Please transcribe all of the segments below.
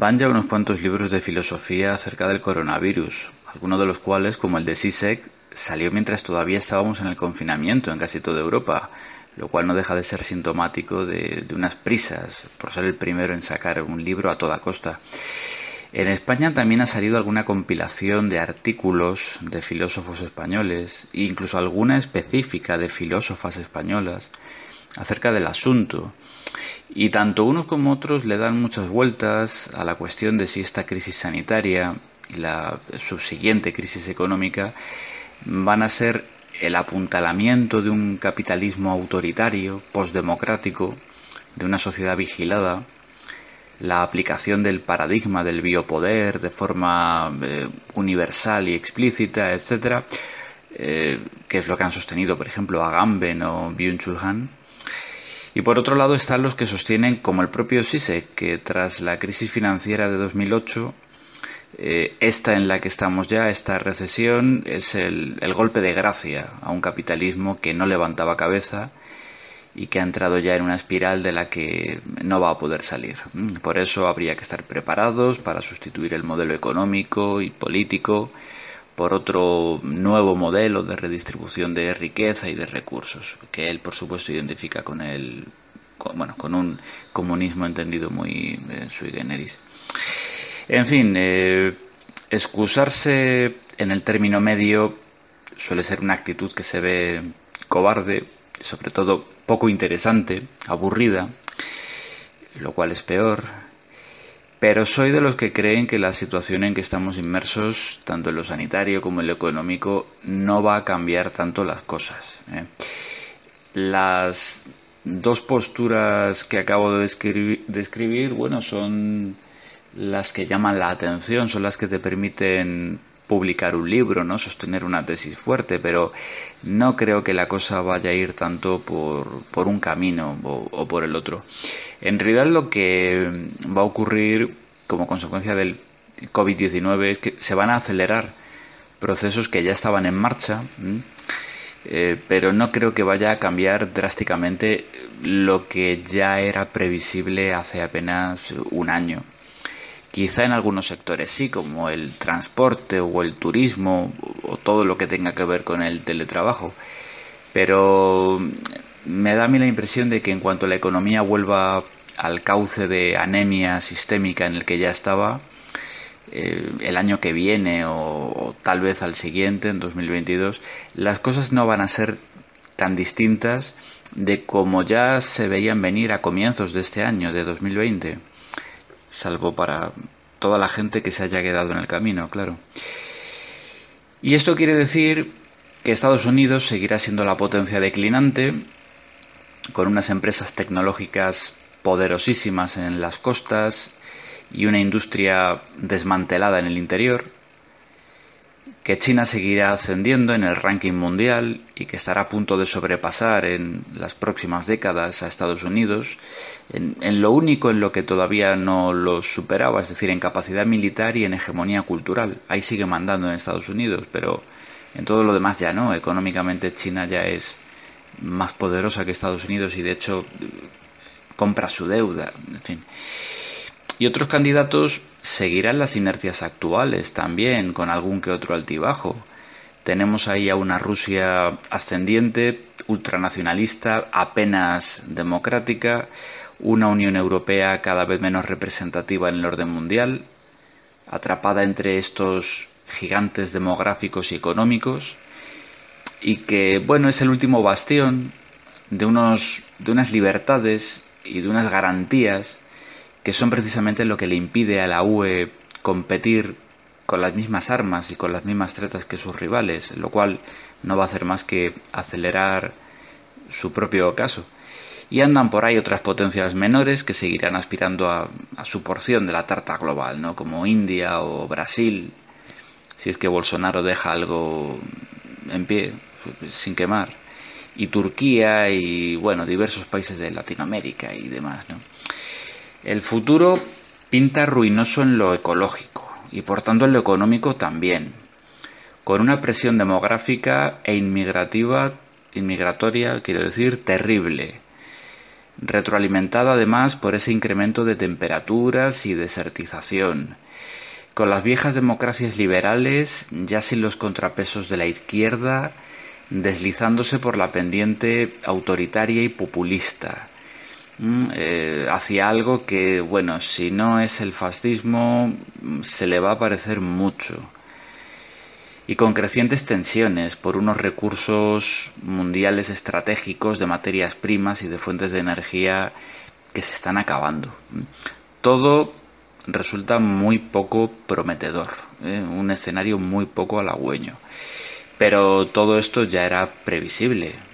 Van ya unos cuantos libros de filosofía acerca del coronavirus, algunos de los cuales, como el de Sisek, salió mientras todavía estábamos en el confinamiento en casi toda Europa, lo cual no deja de ser sintomático de, unas prisas por ser el primero en sacar un libro a toda costa. En España también ha salido alguna compilación de artículos de filósofos españoles, incluso alguna específica de filósofas españolas, acerca del asunto. Y tanto unos como otros le dan muchas vueltas a la cuestión de si esta crisis sanitaria y la subsiguiente crisis económica van a ser el apuntalamiento de un capitalismo autoritario, postdemocrático, de una sociedad vigilada, la aplicación del paradigma del biopoder de forma eh, universal y explícita, etcétera, eh, que es lo que han sostenido, por ejemplo, Agamben o Byung-Chul Han, y por otro lado están los que sostienen, como el propio Sisek, que tras la crisis financiera de 2008, eh, esta en la que estamos ya, esta recesión, es el, el golpe de gracia a un capitalismo que no levantaba cabeza y que ha entrado ya en una espiral de la que no va a poder salir. Mm, por eso habría que estar preparados para sustituir el modelo económico y político por otro nuevo modelo de redistribución de riqueza y de recursos, que él por supuesto identifica con el bueno, con un comunismo entendido muy eh, sui generis. En fin, eh, excusarse en el término medio suele ser una actitud que se ve cobarde, sobre todo poco interesante, aburrida, lo cual es peor, pero soy de los que creen que la situación en que estamos inmersos, tanto en lo sanitario como en lo económico, no va a cambiar tanto las cosas. ¿eh? Las dos posturas que acabo de describir, bueno, son las que llaman la atención, son las que te permiten publicar un libro, ¿no? sostener una tesis fuerte, pero no creo que la cosa vaya a ir tanto por, por un camino o, por el otro. En realidad lo que va a ocurrir como consecuencia del COVID-19 es que se van a acelerar procesos que ya estaban en marcha, eh, pero no creo que vaya a cambiar drásticamente lo que ya era previsible hace apenas un año. Quizá en algunos sectores sí, como el transporte o el turismo o todo lo que tenga que ver con el teletrabajo. Pero me da a mí la impresión de que en cuanto la economía vuelva al cauce de anemia sistémica en el que ya estaba, eh, el año que viene o, o, tal vez al siguiente, en 2022, las cosas no van a ser tan distintas de como ya se veían venir a comienzos de este año, de 2020 salvo para toda la gente que se haya quedado en el camino, claro. Y esto quiere decir que Estados Unidos seguirá siendo la potencia declinante, con unas empresas tecnológicas poderosísimas en las costas y una industria desmantelada en el interior, que China seguirá ascendiendo en el ranking mundial y que estará a punto de sobrepasar en las próximas décadas a Estados Unidos, en, en, lo único en lo que todavía no lo superaba, es decir, en capacidad militar y en hegemonía cultural. Ahí sigue mandando en Estados Unidos, pero en todo lo demás ya no. Económicamente China ya es más poderosa que Estados Unidos y de hecho compra su deuda, en fin. Y otros candidatos seguirán las inercias actuales también, con algún que otro altibajo. Tenemos ahí a una Rusia ascendiente, ultranacionalista, apenas democrática, una Unión Europea cada vez menos representativa en el orden mundial, atrapada entre estos gigantes demográficos y económicos, y que, bueno, es el último bastión de, unos, de unas libertades y de unas garantías que son precisamente lo que le impide a la UE competir con las mismas armas y con las mismas tretas que sus rivales, lo cual no va a hacer más que acelerar su propio caso. Y andan por ahí otras potencias menores que seguirán aspirando a, a su porción de la tarta global, ¿no? como India o Brasil, si es que Bolsonaro deja algo en pie, sin quemar, y Turquía y bueno, diversos países de Latinoamérica y demás. ¿no? El futuro pinta ruinoso en lo ecológico y por tanto en lo económico también, con una presión demográfica e inmigrativa, inmigratoria, quiero decir, terrible, retroalimentada además por ese incremento de temperaturas y desertización, con las viejas democracias liberales ya sin los contrapesos de la izquierda, deslizándose por la pendiente autoritaria y populista, eh, hacia algo que, bueno, si no es el fascismo, se le va a parecer mucho. Y con crecientes tensiones por unos recursos mundiales estratégicos de materias primas y de fuentes de energía que se están acabando. Todo resulta muy poco prometedor, ¿eh? un escenario muy poco halagüeño. Pero todo esto ya era previsible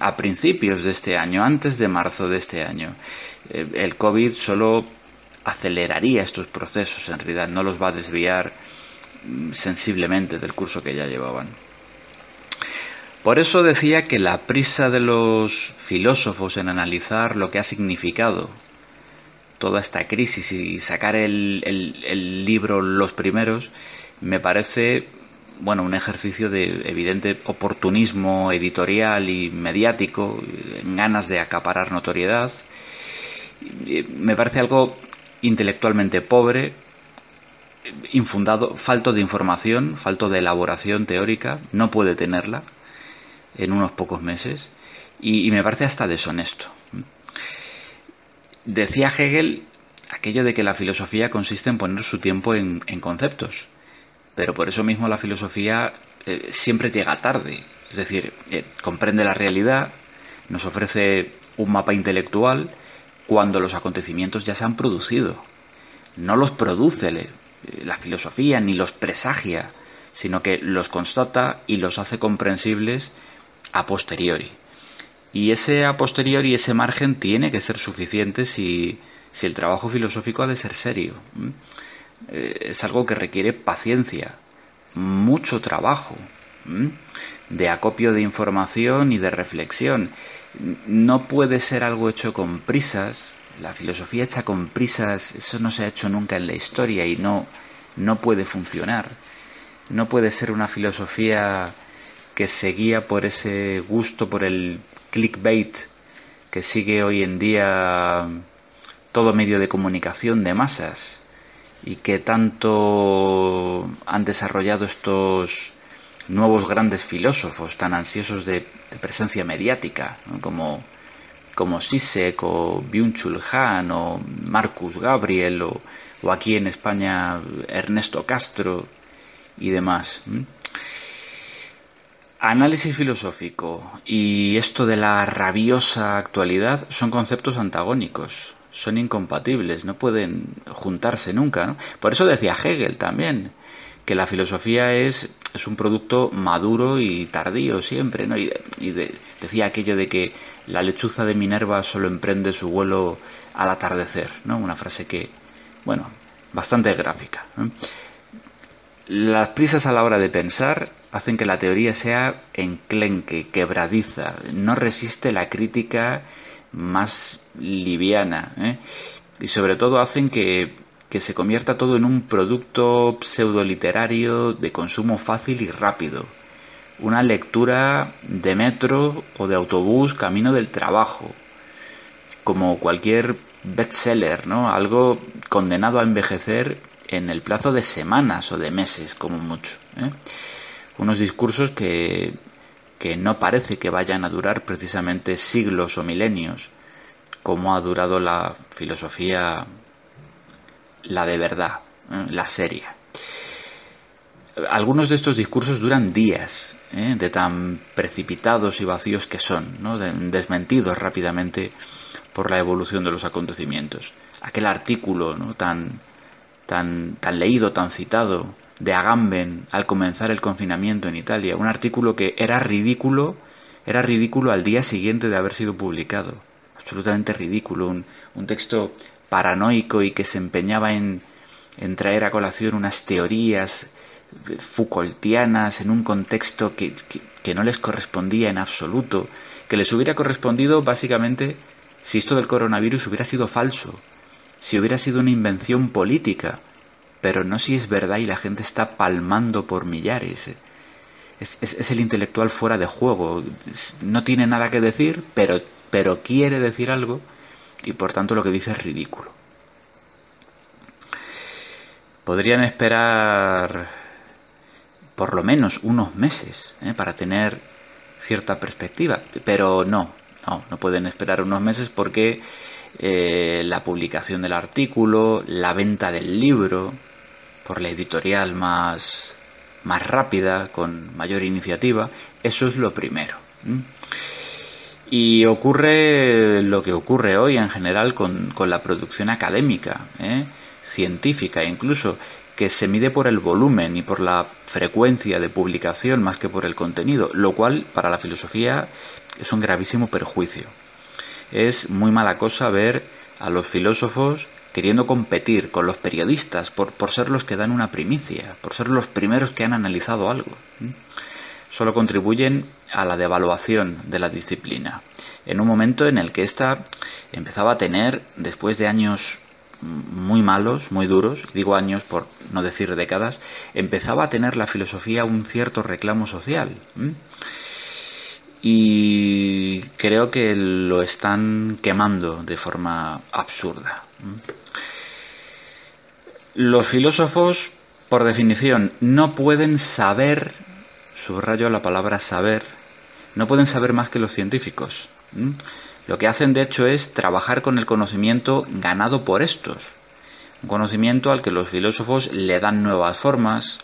a principios de este año, antes de marzo de este año. Eh, el COVID solo aceleraría estos procesos, en realidad no los va a desviar mm, sensiblemente del curso que ya llevaban. Por eso decía que la prisa de los filósofos en analizar lo que ha significado toda esta crisis y sacar el, el libro Los primeros me parece bueno, un ejercicio de evidente oportunismo editorial y mediático, ganas de acaparar notoriedad. Me parece algo intelectualmente pobre, infundado, falto de información, falto de elaboración teórica, no puede tenerla en unos pocos meses y, me parece hasta deshonesto. Decía Hegel aquello de que la filosofía consiste en poner su tiempo en conceptos pero por eso mismo la filosofía eh, siempre llega tarde. Es decir, eh, comprende la realidad, nos ofrece un mapa intelectual cuando los acontecimientos ya se han producido. No los produce eh, la filosofía ni los presagia, sino que los constata y los hace comprensibles a posteriori. Y ese a posteriori, ese margen, tiene que ser suficiente si, si el trabajo filosófico ha de ser serio. Es algo que requiere paciencia, mucho trabajo, de acopio de información y de reflexión. No puede ser algo hecho con prisas. La filosofía hecha con prisas, eso no se ha hecho nunca en la historia y no, no puede funcionar. No puede ser una filosofía que se guía por ese gusto, por el clickbait que sigue hoy en día todo medio de comunicación de masas y que tanto han desarrollado estos nuevos grandes filósofos tan ansiosos de, presencia mediática, como, como Sisek o Byung-Chul Han o Marcus Gabriel o, aquí en España Ernesto Castro y demás. Análisis filosófico y esto de la rabiosa actualidad son conceptos antagónicos son incompatibles, no pueden juntarse nunca. ¿no? Por eso decía Hegel también, que la filosofía es, es un producto maduro y tardío siempre, ¿no? Y, decía aquello de que la lechuza de Minerva solo emprende su vuelo al atardecer, ¿no? Una frase que, bueno, bastante gráfica. Las prisas a la hora de pensar hacen que la teoría sea enclenque, quebradiza, no resiste la crítica más liviana ¿eh? y sobre todo hacen que, que se convierta todo en un producto pseudoliterario de consumo fácil y rápido. Una lectura de metro o de autobús camino del trabajo, como cualquier bestseller, ¿no? Algo condenado a envejecer en el plazo de semanas o de meses, como mucho. ¿eh? Unos discursos que que no parece que vayan a durar precisamente siglos o milenios, como ha durado la filosofía, la de verdad, ¿eh? la seria. algunos de estos discursos duran días, ¿eh? de tan precipitados y vacíos que son, ¿no? desmentidos rápidamente por la evolución de los acontecimientos. Aquel artículo ¿no? tan, tan, tan leído, tan citado, de Agamben al comenzar el confinamiento en Italia, un artículo que era ridículo, era ridículo al día siguiente de haber sido publicado, absolutamente ridículo, un, un texto paranoico y que se empeñaba en, en traer a colación unas teorías Foucaultianas en un contexto que, que, no les correspondía en absoluto, que les hubiera correspondido básicamente si esto del coronavirus hubiera sido falso, si hubiera sido una invención política, pero no si es verdad y la gente está palmando por millares. Es, el intelectual fuera de juego, no tiene nada que decir, pero, pero quiere decir algo y por tanto lo que dice es ridículo. Podrían esperar por lo menos unos meses ¿eh? para tener cierta perspectiva. Pero no, no, no pueden esperar unos meses porque eh, la publicación del artículo, la venta del libro, por la editorial más, más rápida, con mayor iniciativa, eso es lo primero. Y ocurre lo que ocurre hoy en general con, con la producción académica, ¿eh? científica incluso, que se mide por el volumen y por la frecuencia de publicación más que por el contenido, lo cual para la filosofía es un gravísimo perjuicio. Es muy mala cosa ver a los filósofos queriendo competir con los periodistas por, por ser los que dan una primicia, por ser los primeros que han analizado algo. Solo contribuyen a la devaluación de la disciplina, en un momento en el que ésta empezaba a tener, después de años muy malos, muy duros, digo años por no decir décadas, empezaba a tener la filosofía un cierto reclamo social. Y creo que lo están quemando de forma absurda. Los filósofos, por definición, no pueden saber, subrayo la palabra saber, no pueden saber más que los científicos. Lo que hacen de hecho es trabajar con el conocimiento ganado por estos, un conocimiento al que los filósofos le dan nuevas formas,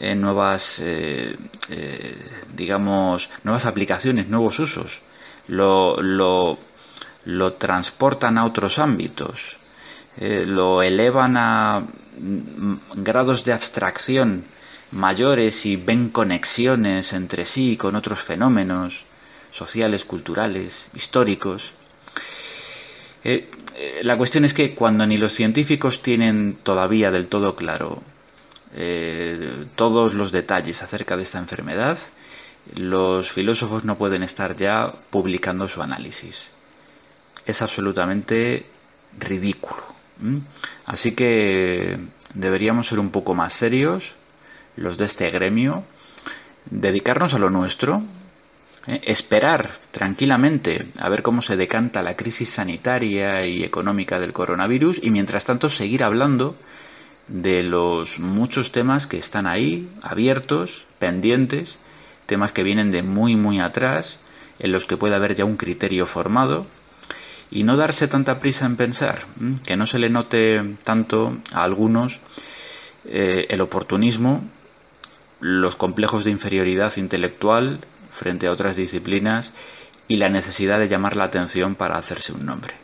eh, nuevas, eh, eh, digamos, nuevas aplicaciones, nuevos usos, lo, lo, lo transportan a otros ámbitos, lo elevan a mm, grados de abstracción mayores y ven conexiones entre sí con otros fenómenos, sociales, culturales, históricos. Eh, eh, la cuestión es que cuando ni los científicos tienen todavía del todo claro eh, todos los detalles acerca de esta enfermedad, los filósofos no pueden estar ya publicando su análisis. Es absolutamente ridículo. Así que deberíamos ser un poco más serios, los de este gremio, dedicarnos a lo nuestro, ¿eh? esperar tranquilamente a ver cómo se decanta la crisis sanitaria y económica del coronavirus y mientras tanto seguir hablando de los muchos temas que están ahí, abiertos, pendientes, temas que vienen de muy muy atrás, en los que puede haber ya un criterio formado, y no darse tanta prisa en pensar, que no se le note tanto a algunos eh, el oportunismo, los complejos de inferioridad intelectual frente a otras disciplinas y la necesidad de llamar la atención para hacerse un nombre.